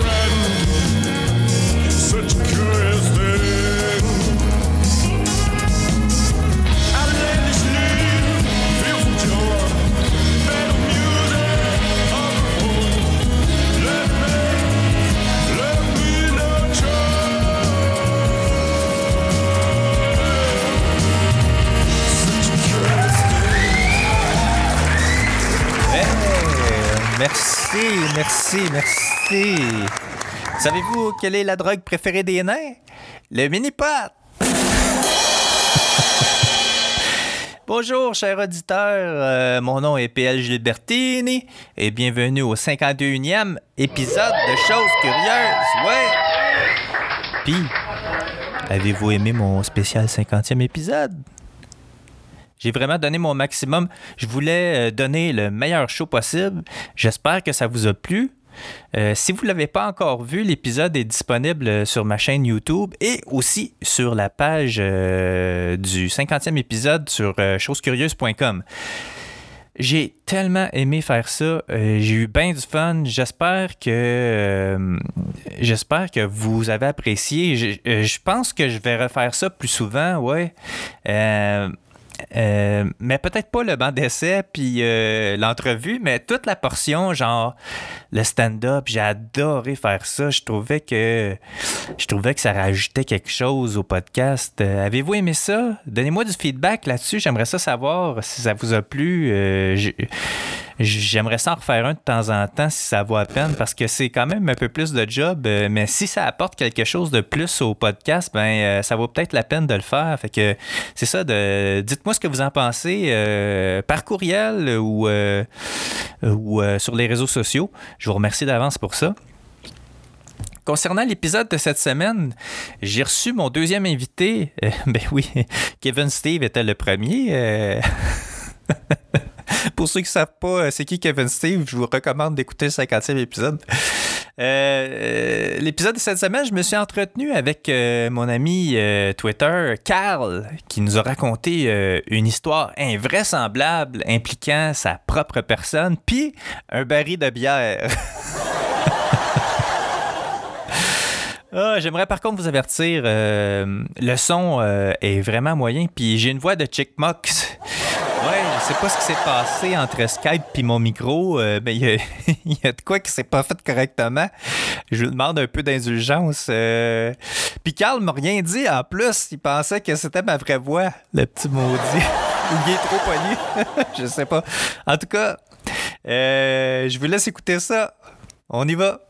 a new friend. Such a curious thing. Outlandishly, fearful joy, better music of her own. Let me, let me nurture. Such a curious thing. Hey, merci, merci, merci. Savez-vous quelle est la drogue préférée des nains? Le mini-pot! Bonjour, chers auditeurs. Euh, mon nom est PL Gilbertini et bienvenue au 51e épisode de Choses Curieuses. Ouais! Puis, avez-vous aimé mon spécial 50e épisode? J'ai vraiment donné mon maximum. Je voulais euh, donner le meilleur show possible. J'espère que ça vous a plu. Euh, si vous ne l'avez pas encore vu, l'épisode est disponible euh, sur ma chaîne YouTube et aussi sur la page euh, du 50e épisode sur euh, chosescurieuses.com. J'ai tellement aimé faire ça. J'ai eu bien du fun. J'espère que j'espère que vous avez apprécié. Je, pense que je vais refaire ça plus souvent, ouais. Euh, mais peut-être pas le banc d'essai puis euh, l'entrevue, mais toute la portion, genre le stand-up, j'ai adoré faire ça. Je trouvais que je trouvais que ça rajoutait quelque chose au podcast. Euh, Avez-vous aimé ça? Donnez-moi du feedback là-dessus. J'aimerais ça savoir si ça vous a plu. Euh, J'aimerais ça en refaire un de temps en temps si ça vaut la peine parce que c'est quand même un peu plus de job. euh, mais si ça apporte quelque chose de plus au podcast, ben euh, ça vaut peut-être la peine de le faire. Fait que c'est ça. Dites-moi ce que vous en pensez euh, par courriel ou, ou sur les réseaux sociaux. Je vous remercie d'avance pour ça. Concernant l'épisode de cette semaine, j'ai reçu mon deuxième invité. Ben oui, Kevin Steve était le premier. Pour ceux qui ne savent pas euh, c'est qui Kevin Steve, je vous recommande d'écouter le 50e épisode. Euh, euh, L'épisode de cette semaine, je me suis entretenu avec mon ami Twitter, Carl, qui nous a raconté une histoire invraisemblable impliquant sa propre personne, puis un baril de bière. Ah, J'aimerais par contre vous avertir, le son est vraiment moyen, puis j'ai une voix de Chickmox. Je sais pas ce qui s'est passé entre Skype puis mon micro, euh, mais il y, a- il y a de quoi qui s'est pas fait correctement. Je lui demande un peu d'indulgence. euh. Puis Carl m'a rien dit en plus, il pensait que c'était ma vraie voix, le petit maudit. Ou il est trop poli, je sais pas. En tout cas, euh, je vous laisse écouter ça. On y va.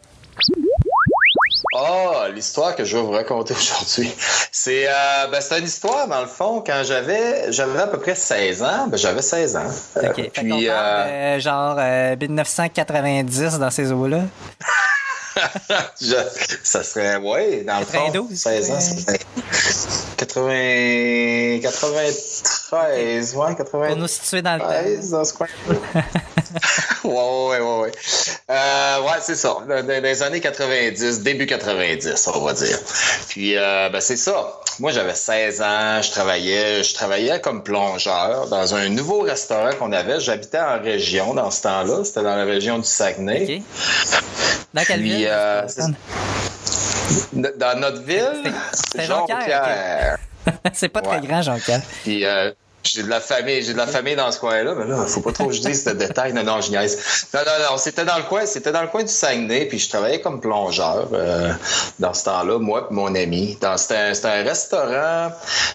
Ah, l'histoire que je vais vous raconter aujourd'hui. C'est euh, ben, c'est une histoire, dans le fond, quand j'avais j'avais à peu près 16 ans. Ben, j'avais 16 ans. Euh, OK. Puis, parle euh, de, genre euh, 1990 dans ces eaux-là. je- ça serait, ouais, dans le fond, 92, 16 ans, ça serait 80, 93, ouais, 93. Pour nous situer dans le temps. dans ce coin. ouais, ouais, ouais, ouais. Euh, ouais, c'est ça. Dans, les années 90, début 90, on va dire. Puis, euh, ben, c'est ça. Moi, j'avais 16 ans, je travaillais, je travaillais comme plongeur dans un nouveau restaurant qu'on avait. J'habitais en région dans ce temps-là. C'était dans la région du Saguenay. Dans quelle Puis, ville? euh? Dans notre ville, Jonquière. C'est pas très ouais. grand, Jean-Pierre. Puis euh, j'ai de la famille, j'ai de la famille dans ce coin-là, mais là, faut pas trop que je dise ce détail. Non, non, je niaise. Non, non, non, c'était dans le coin, c'était dans le coin du Saguenay, puis je travaillais comme plongeur euh, dans ce temps-là, moi et mon ami. C'était un, un restaurant.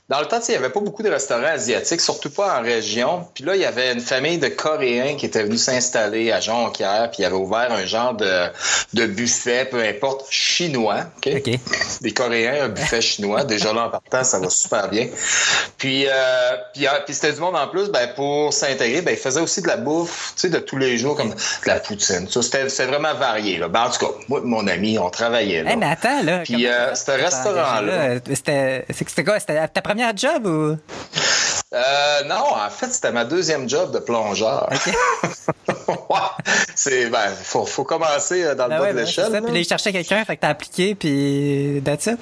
Dans le temps, il y avait pas beaucoup de restaurants asiatiques, surtout pas en région. Puis là, il y avait une famille de Coréens qui était venue s'installer à Jonquière, puis ils avaient ouvert un genre de, de buffet, peu importe, chinois. OK? OK. des Coréens, un buffet chinois. Déjà là, en partant, ça va super bien. Puis, euh, puis puis c'était du monde en plus, ben, pour s'intégrer, ben, il faisait aussi de la bouffe, tu sais, de tous les jours, comme de la poutine. Ça, c'était, vraiment varié, là. Ben, en tout cas, moi et mon ami, on travaillait, là. Hey, mais attends, là. Puis, euh, ce restaurant-là-? C'était, c'était quoi? C'était ta première job ou? Euh, non, en fait, c'était ma deuxième job de plongeur. ouais, c'est, ben, faut, faut commencer euh, dans le Ben bas ouais, de ben, l'échelle. Puis là, cherchait quelqu'un, fait que t'as appliqué, puis that's it.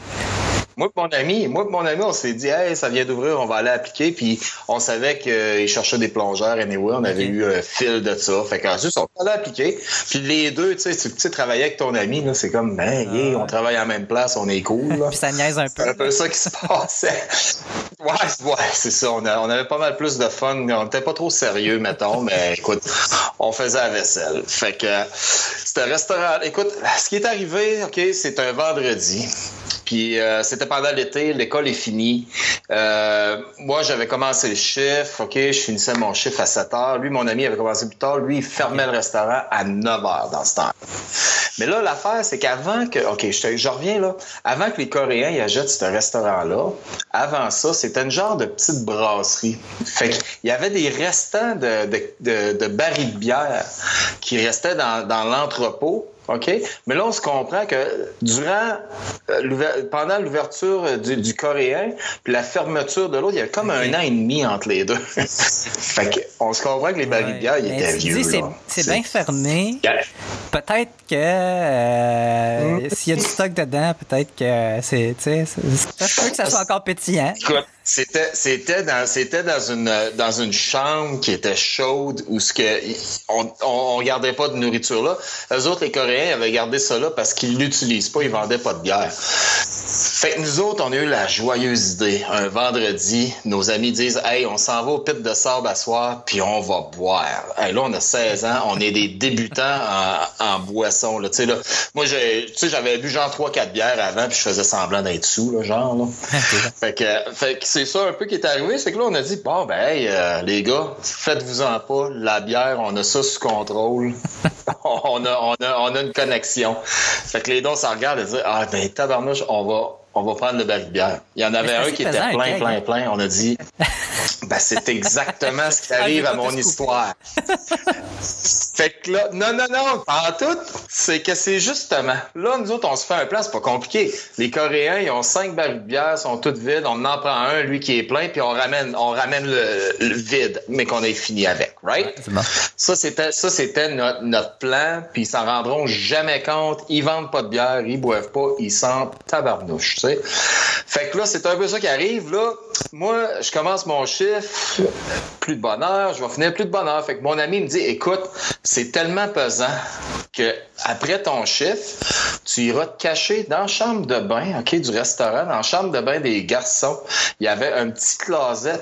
Moi et mon ami, moi et mon ami, on s'est dit, hey, ça vient d'ouvrir, on va aller appliquer. Puis on savait qu'ils cherchaient des plongeurs. Anyway, on avait eu un fil de ça. Fait qu'ensuite, on allait appliquer. Puis les deux, tu sais, tu travailler avec ton ami, là, c'est comme, ben, Ah yeah, on travaille en même place, on est cool. Là. Puis ça niaise un peu. C'est un peu ça qui se passait. Ouais, c'est- ouais, c'est ça. On, a- on avait pas mal plus de fun. On n'était pas trop sérieux, mettons, mais écoute, on faisait la vaisselle. Fait que c'était un restaurant. Écoute, ce qui est arrivé, OK, c'est un vendredi. Puis euh, c'était pendant l'été, l'école est finie. Euh, moi, j'avais commencé le chiffre, OK, je finissais mon chiffre à 7 heures. Lui, mon ami avait commencé plus tard. Lui, il fermait le restaurant à 9 heures dans ce temps. Mais là, l'affaire, c'est qu'avant que. OK, je, reviens là. Avant que les Coréens y achètent ce restaurant-là, avant ça, c'était une genre de petite brasserie. Fait qu'il y avait des restants de, barils de bière qui restaient dans l'entrepôt. OK? Mais là, on se comprend que durant, euh, pendant l'ouverture euh, du, du coréen, puis la fermeture de l'autre, il y avait comme un an et demi entre les deux. fait qu'on se comprend que les barils de bière, ils étaient vieux. c'est, bien fermé. Yeah. Peut-être que euh, Hmm. s'il y a du stock dedans, peut-être que c'est, ça se peut que ça soit encore pétillant. Écoute, c'était c'était dans c'était dans une dans une chambre qui était chaude où ce que on, on, on gardait pas de nourriture là. Les autres les Coréens avaient gardé ça là parce qu'ils l'utilisent pas, ils vendaient pas de bière. Fait que nous autres, on a eu la joyeuse idée. Un vendredi, nos amis disent Hey, on s'en va au pit de sable à soir, puis on va boire. Hey, là, on a 16 ans, on est des débutants en, en boisson. Là. Là, moi, j'ai- j'avais bu genre 3-4 bières avant, puis je faisais semblant d'être sous, là, genre. Là. Fait que, fait que c'est ça un peu qui est arrivé. C'est que là, on a dit, bon, ben, hey, euh, les gars, faites-vous-en pas. La bière, on a ça sous contrôle. on, a, on, a, on a une connexion. Fait que les on s'en regarde et dit, ah, ben, tabarnouche, on va, on va prendre le baril de bière. Il y en avait un qui était plein, plein, plein. On a dit, ben, c'est exactement ce qui Ah, arrive à mon histoire. Fait que là, non, non, non, en tout, c'est que c'est justement, là, nous autres, on se fait un plan, c'est pas compliqué. Les Coréens, ils ont cinq barils de bière, sont toutes vides, on en prend un, lui qui est plein, puis on ramène, on ramène le, le vide, mais qu'on ait fini avec, right? Bon. Ça, c'était, ça, c'était notre, notre plan, puis ils s'en rendront jamais compte. Ils vendent pas de bière, ils boivent pas, ils sentent tabarnouche, tu sais. Fait que là, c'est un peu ça qui arrive, là. Moi, je commence mon chiffre, plus de bonheur, je vais finir plus de bonheur. Fait que mon ami me dit, écoute, c'est tellement pesant que après ton chiffre, tu iras te cacher dans la chambre de bain, OK, du restaurant, dans la chambre de bain des garçons. Il y avait un petit closet.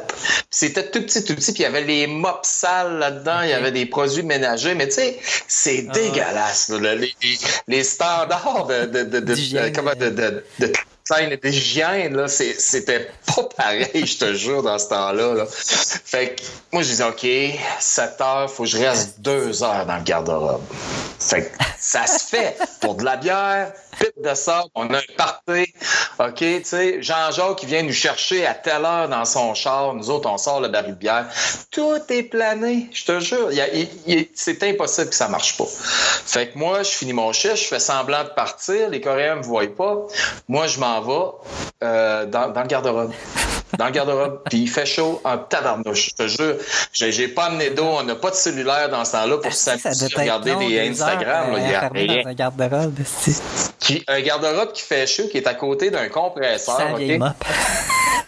C'était tout petit, tout petit, puis il y avait les mops sales là-dedans, il y avait des produits ménagers, mais tu sais, c'est Ah. dégueulasse, là, les, les- les standards de, de, de, de, D'hygiène, de- comment, de, de, de scène d'hygiène, là, c'était pas pareil, je te jure, dans ce temps-là. Là. Fait que moi, je disais, OK, 7 heures, faut que je reste 2 heures dans le garde-robe. Fait que ça se fait pour de la bière, pite de sable, on a un party. OK, tu sais, Jean-Jacques qui vient nous chercher à telle heure dans son char, nous autres, on sort le baril de bière. Tout est plané, je te jure. C'est impossible que ça marche pas. Fait que moi, je finis mon chiffre, je fais semblant de partir, les Coréens me voient pas. Moi, je m'en vais euh, dans, dans le garde-robe. Dans le garde-robe, puis il fait chaud en tabarnouche. Je te jure, j'ai j'ai pas amené d'eau, on n'a pas de cellulaire dans ce temps-là pour Ah, ça regarder des Instagram. là, Il y euh, a rien. dans un garde-robe. Qui- un garde-robe qui fait chaud, qui est à côté d'un compresseur,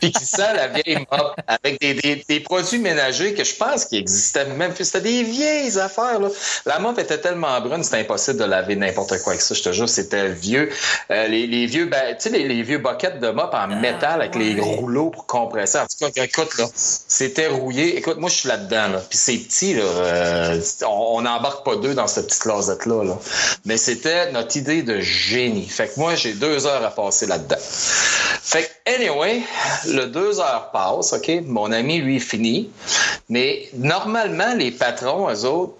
Sent la vieille mop avec des, des- des produits ménagers que je pense qu'ils existaient même. C'était des vieilles affaires. Là. La mop était tellement brune, c'était impossible de laver n'importe quoi avec ça. Je te jure, c'était vieux. Euh, les, les vieux, ben, tu sais, les, les vieux buckets de mop en métal avec les rouleaux pour compresser. En tout cas, écoute, là, c'était rouillé. Écoute, moi, je suis là-dedans. Là. Puis c'est petit, là. euh, on n'embarque pas deux dans cette petite closet-là. Là. Mais c'était notre idée de génie. Fait que moi, j'ai deux heures à passer là-dedans. Anyway, le deux heures passe, OK? Mon ami, lui, finit. Mais normalement, les patrons, eux autres,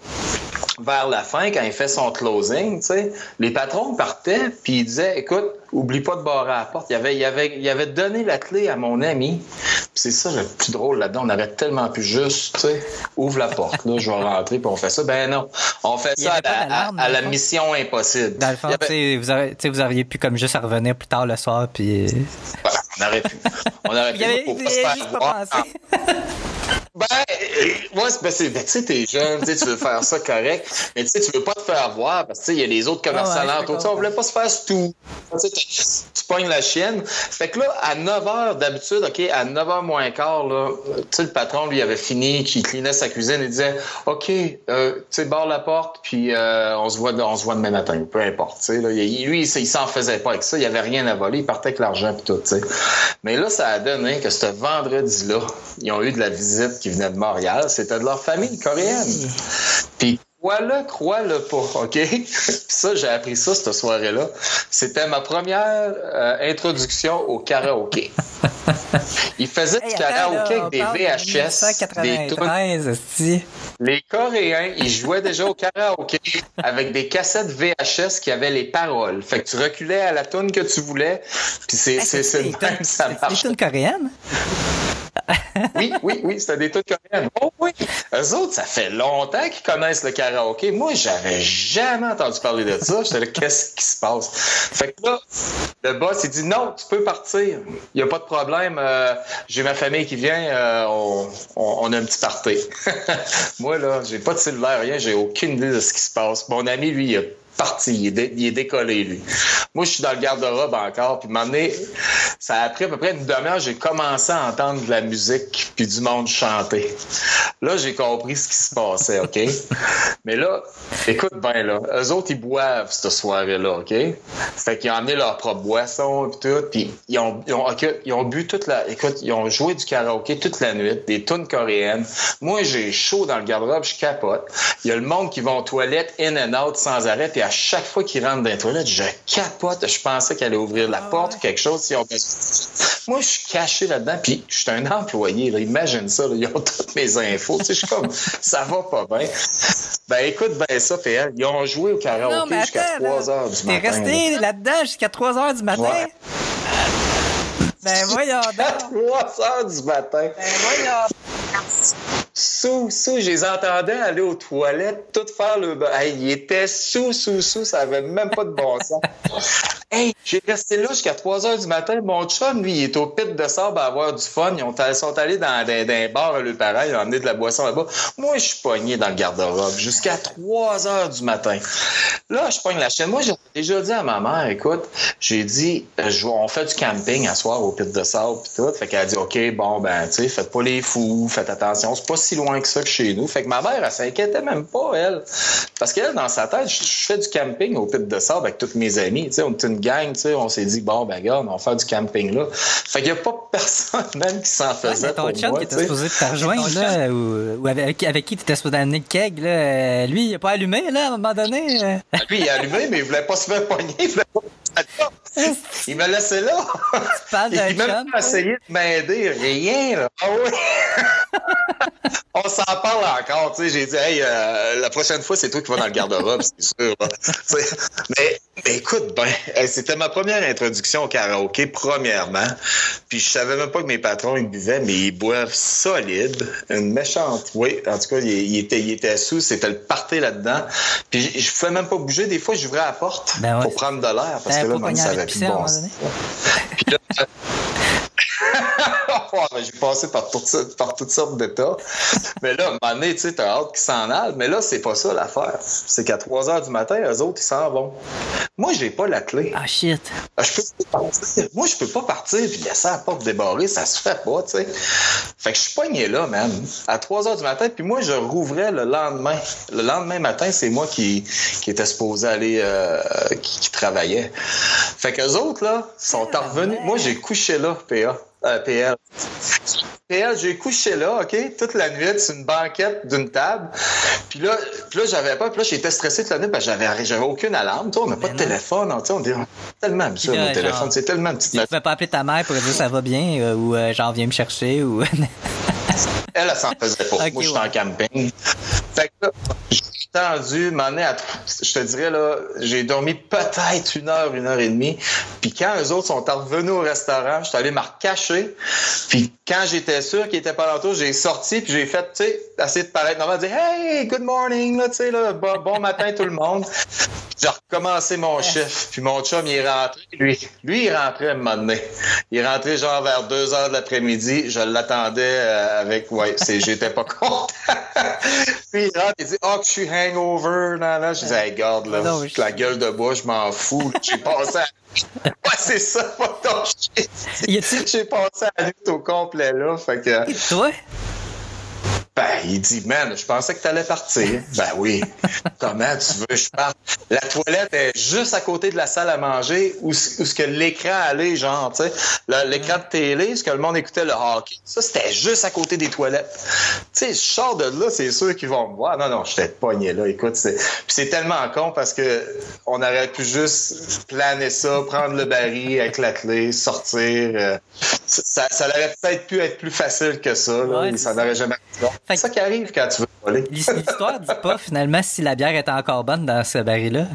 vers la fin, quand il fait son closing, tu sais, les patrons partaient, puis ils disaient, écoute, oublie pas de barrer la porte. Il avait, il avait, il avait donné la clé à mon ami. Puis c'est ça le plus drôle là-dedans. On aurait tellement pu juste, tu sais, ouvre la porte, là, je vais rentrer, puis on fait ça. Ben non, on fait Il ça à avait la, à- à mission impossible. Dans le fond, avait- tu sais, vous, auriez- vous auriez pu comme juste revenir plus tard le soir, puis. Voilà, on pu. On Il y avait pas pas voir. Ben, euh, moi, c'est ben, c'est- ben, tu sais, t'es jeune, tu veux faire ça correct, mais tu sais, tu veux pas te faire voir parce que, tu sais, il y a les autres commerçants Ah ouais, on voulait pas se faire tout. Tu pognes la chienne. Fait que là, à 9 h, d'habitude, OK, à 9 h moins quart, là, tu sais, le patron, lui, avait fini, qui clinait sa cuisine, il disait, OK, euh, tu sais, barre la porte, puis euh, on se voit, on se voit demain matin, peu importe, tu sais, là. Lui, il, il s'en faisait pas avec ça, il y avait rien à voler, il partait avec l'argent puis tout, tu sais. Mais là, ça a donné que ce vendredi-là, ils ont eu de la visite qui venait de Montréal. C'était de leur famille coréenne. Puis crois-le, crois-le pas, OK? Puis ça, j'ai appris ça cette soirée-là. C'était ma première euh, introduction au karaoké. Ils faisaient Hey, du karaoké avec des de VHS, des tunes 1993, esti. les Coréens, ils jouaient déjà au karaoké avec des cassettes VHS qui avaient les paroles. Fait que tu reculais à la tune que tu voulais, puis c'est Hey, c'est même ça tunes- c'est des marche. Oui, oui, oui, c'était des tunes coréennes. Oh oui, eux autres, ça fait longtemps qu'ils connaissent le karaoké. Moi, j'avais jamais entendu parler de ça. J'étais là, qu'est-ce qui se passe? Fait que là, le boss, il dit non, tu peux partir. Il n'y a pas de problème. euh, j'ai ma famille qui vient. euh, on a un petit party. Moi, là, j'ai pas de cellulaire, rien. J'ai aucune idée de ce qui se passe. Mon ami, lui, il a parti, il est, dé- il est décollé, lui. Moi, je suis dans le garde-robe encore, puis donné, ça a pris à peu près une demi-heure, j'ai commencé à entendre de la musique, puis du monde chanter. Là, j'ai compris ce qui se passait, OK? Mais là, écoute bien, là, eux autres, ils boivent cette soirée-là, OK? Fait qu'ils ont amené leur propre boisson, puis tout, puis ils ont, ils ont, ok, ils ont bu toute la... Écoute, ils ont joué du karaoké toute la nuit, des tunes coréennes. Moi, j'ai chaud dans le garde-robe, je capote. Il y a le monde qui va aux toilettes in and out sans arrêt, puis à chaque fois qu'ils rentrent dans les toilettes, je capote. Je pensais qu'elle allait ouvrir la porte ou quelque chose. Si on... Moi, je suis caché là-dedans, puis je suis un employé. Là. Imagine ça, là. ils ont toutes mes infos. Tu sais, je suis comme, ça va pas bien. Ben écoute, ben ça, PL, ils ont joué au karaoké jusqu'à attends, 3 là. heures du T'es matin. là. resté là-dedans jusqu'à 3 heures du matin? Ouais. Ben voyons À donc! 3 heures du matin. Ben voyons! Sous, sous, je les entendais aller aux toilettes, tout faire le. Hey, ils étaient sous, sous, sous, ça avait même pas de bon sens. hey, j'ai resté là jusqu'à 3 heures du matin. Mon chum, lui, il est au pit de sable à avoir du fun. Ils ont, ils sont allés dans, dans, dans un bar, le pareil, ils ont emmené de la boisson là-bas. Moi, je suis pogné dans le garde-robe jusqu'à 3 heures du matin. Là, je pogne la chaîne. Moi, j'ai déjà dit à ma mère, écoute, j'ai dit, euh, je- on fait du camping à soir au pit de sable pis tout. Fait qu'elle a dit, OK, bon, ben, tu sais, faites pas les fous, faites attention. C'est pas si loin que ça que chez nous. Fait que ma mère, elle s'inquiétait même pas, elle. Parce qu'elle, dans sa tête, je, je fais du camping au pit de sable avec tous mes amis. Tu sais, on est une gang, tu sais, on s'est dit, bon, ben, regarde, on va faire du camping là. Fait qu'il y a pas personne même qui s'en faisait C'est ton pour moi, qui tu était supposé te rejoindre, là, ou, ou avec, avec qui tu étais supposé amener le keg, là. euh, Lui, il a pas allumé, là, à un moment donné. euh. Lui, il a allumé, mais il voulait pas se faire pogner. Il voulait pas Il me laissait là. parles d'un Il m'a essayé de m'aider. Rien, là. Ah oui. On s'en parle encore, tu sais. J'ai dit, hey, euh, la prochaine fois, c'est toi qui vas dans le garde-robe, c'est sûr. sais, mais, mais écoute, ben, c'était ma première introduction au karaoké, premièrement. Puis je savais même pas que mes patrons, ils buvaient, mais ils boivent solide. Une méchante. Oui, en tout cas, il, il était, il était sous, c'était le party là-dedans. Puis je, je pouvais même pas bouger. Des fois, j'ouvrais la porte Ben ouais. pour prendre de l'air, parce que là, pas même, pogné ça avec avait plus bon? Puis là, Ouais, j'ai passé par toutes, sortes- par toutes sortes d'états. Mais là, à un moment donné, tu sais, t'as hâte qu'ils s'en aillent. Mais là, c'est pas ça l'affaire. C'est qu'à 3 heures du matin, eux autres, ils s'en vont. Moi, j'ai pas la clé. Ah, shit. Ah, Je peux pas partir. Moi, je peux pas partir puis laisser la porte débarrée. Ça se fait pas, tu sais. Fait que je suis pogné là, man. À 3 heures du matin. Puis moi, je rouvrais le lendemain. Le lendemain matin, c'est moi qui, qui était supposé aller, euh, qui, qui travaillait. Fait que les autres, là, sont revenus. Moi, j'ai couché là, PA. Euh, PL. PL, j'ai couché là, OK, toute la nuit, sur une banquette d'une table. Puis là, puis là j'avais pas, puis là, j'étais stressé toute la nuit parce que j'avais, j'avais aucune alarme. On n'a pas de téléphone, sais, on est tellement habitué Puis là, à nos téléphones. C'est tellement une petite Tu pouvais pas appeler ta mère pour dire ça va bien, euh, ou euh, genre viens me chercher, ou. Elle, elle s'en faisait pas. Moi, j'étais ouais. en camping. Fait que là, je tendu, à, je te dirais, là, j'ai dormi peut-être une heure, une heure et demie. Puis quand eux autres sont revenus au restaurant, je suis allé me recacher. Puis quand j'étais sûr qu'ils étaient pas l'entour, j'ai sorti, puis j'ai fait, tu sais, essayer de paraître normal, dire Hey, good morning, là, tu sais, là, bon, matin tout le monde. Recommencé mon chiffre. Puis mon chum, il est rentré. Lui, lui il rentrait à un moment donné. Il est rentré genre vers 2 heures de l'après-midi. Je l'attendais euh, avec, ouais, c'est, j'étais pas content. puis il rentre, il dit, oh, que je suis hangover. Là, là. Je dis, hey, garde, là, Non, je- la gueule de bois, je m'en fous. J'ai passé à... Ouais, c'est ça, J'ai passé à la nuit au complet, là. Fait que, Toi? Ben, il dit, man, je pensais que t'allais partir. ben oui. Comment tu veux que je parte? La toilette est juste à côté de la salle à manger où, où ce que l'écran allait, genre, tu sais. L'écran de télé, ce que le monde écoutait le hockey, ça, c'était juste à côté des toilettes. Tu sais, je sors de là, c'est sûr qu'ils vont me voir. Non, non, je t'ai pogné là. Écoute, c'est, puis c'est tellement con parce que on aurait pu juste planer ça, prendre le baril avec la clé, sortir. euh, ça, ça aurait peut-être pu être plus facile que ça. Là, Ouais, ça n'aurait jamais Fait c'est ça qui arrive quand tu veux voler. L'histoire dit pas finalement si la bière était encore bonne dans ce baril-là.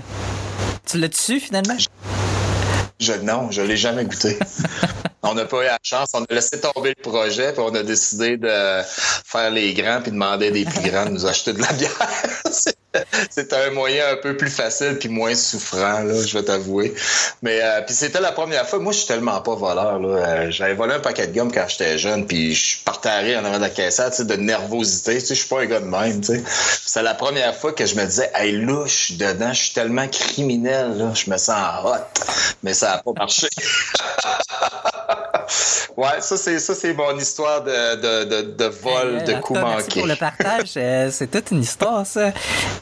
Tu l'as su finalement? Je, non, je l'ai jamais goûté. on n'a pas eu la chance. On a laissé tomber le projet, puis on a décidé de faire les grands, puis demander des plus grands de nous acheter de la bière. C'est- C'était un moyen un peu plus facile, puis moins souffrant, là, je vais t'avouer. Mais euh, puis c'était la première fois. Moi, je suis tellement pas voleur. Là. Euh, J'avais volé un paquet de gomme quand j'étais jeune, puis je partais en arrière de la caissette, de nervosité. Je suis pas un gars de même. C'est la première fois que je me disais, hey, là, je suis dedans, je suis tellement criminel, je me sens hot. Mais ça a pas marché. ouais, ça c'est ça c'est mon histoire de, de, de, de vol, de coup cas, Merci manqué. pour le partage. euh, c'est toute une histoire, ça.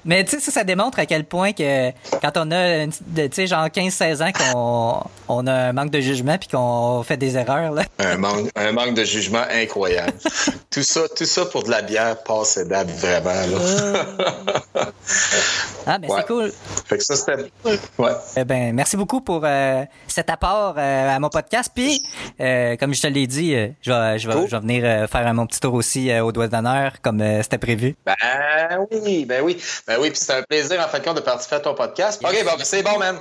Mais tu sais, ça, ça démontre à quel point que quand on a, tu sais, genre 15-16 ans, qu'on on a un manque de jugement puis qu'on fait des erreurs, là. Un manque, un manque de jugement incroyable. tout ça, tout ça pour de la bière passée date, vraiment. Là. Ah, ben Ouais. c'est cool. fait que ça, c'était. Ouais. Eh ben, merci beaucoup pour euh, cet apport euh, à mon podcast. Puis, euh, comme je te l'ai dit, euh, je, vais, je, vais, Cool. je vais venir euh, faire mon petit tour aussi au doigt d'honneur, comme c'était prévu. Ben oui, ben oui. Ben oui, puis c'était un plaisir en fin de compte de participer à ton podcast. OK, bon, ben c'est bon, man.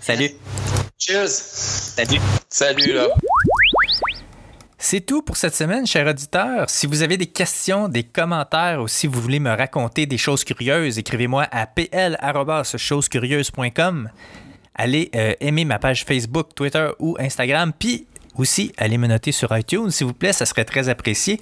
Salut. Cheers. Salut. Salut, là. C'est tout pour cette semaine, chers auditeurs. Si vous avez des questions, des commentaires ou si vous voulez me raconter des choses curieuses, écrivez-moi à pl.chosescurieuses.com. Allez euh, aimer ma page Facebook, Twitter ou Instagram, puis aussi allez me noter sur iTunes, s'il vous plaît, ça serait très apprécié.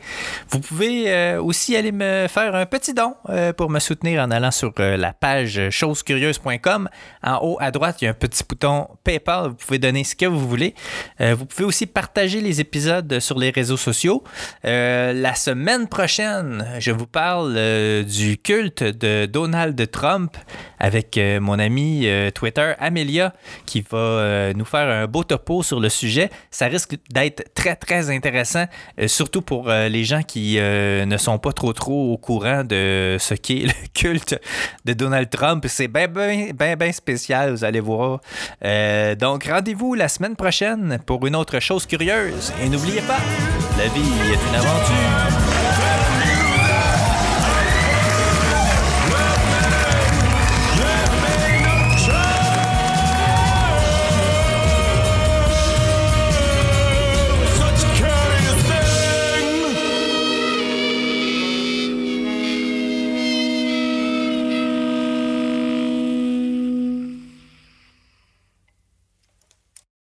Vous pouvez euh, aussi aller me faire un petit don euh, pour me soutenir en allant sur euh, la page chosescurieuses.com. En haut à droite, il y a un petit bouton PayPal. Vous pouvez donner ce que vous voulez. Vous pouvez aussi partager les épisodes sur les réseaux sociaux. La semaine prochaine, je vous parle du culte de Donald Trump avec euh, mon ami euh, Twitter Amelia qui va euh, nous faire un beau topo sur le sujet. Ça risque d'être très très intéressant, surtout pour les gens qui ne sont pas trop trop au courant de ce qu'est le culte de Donald Trump. C'est bien bien bien bien spécial, vous allez voir. Donc rendez-vous la semaine prochaine pour une autre chose curieuse. Et n'oubliez pas, la vie est une aventure.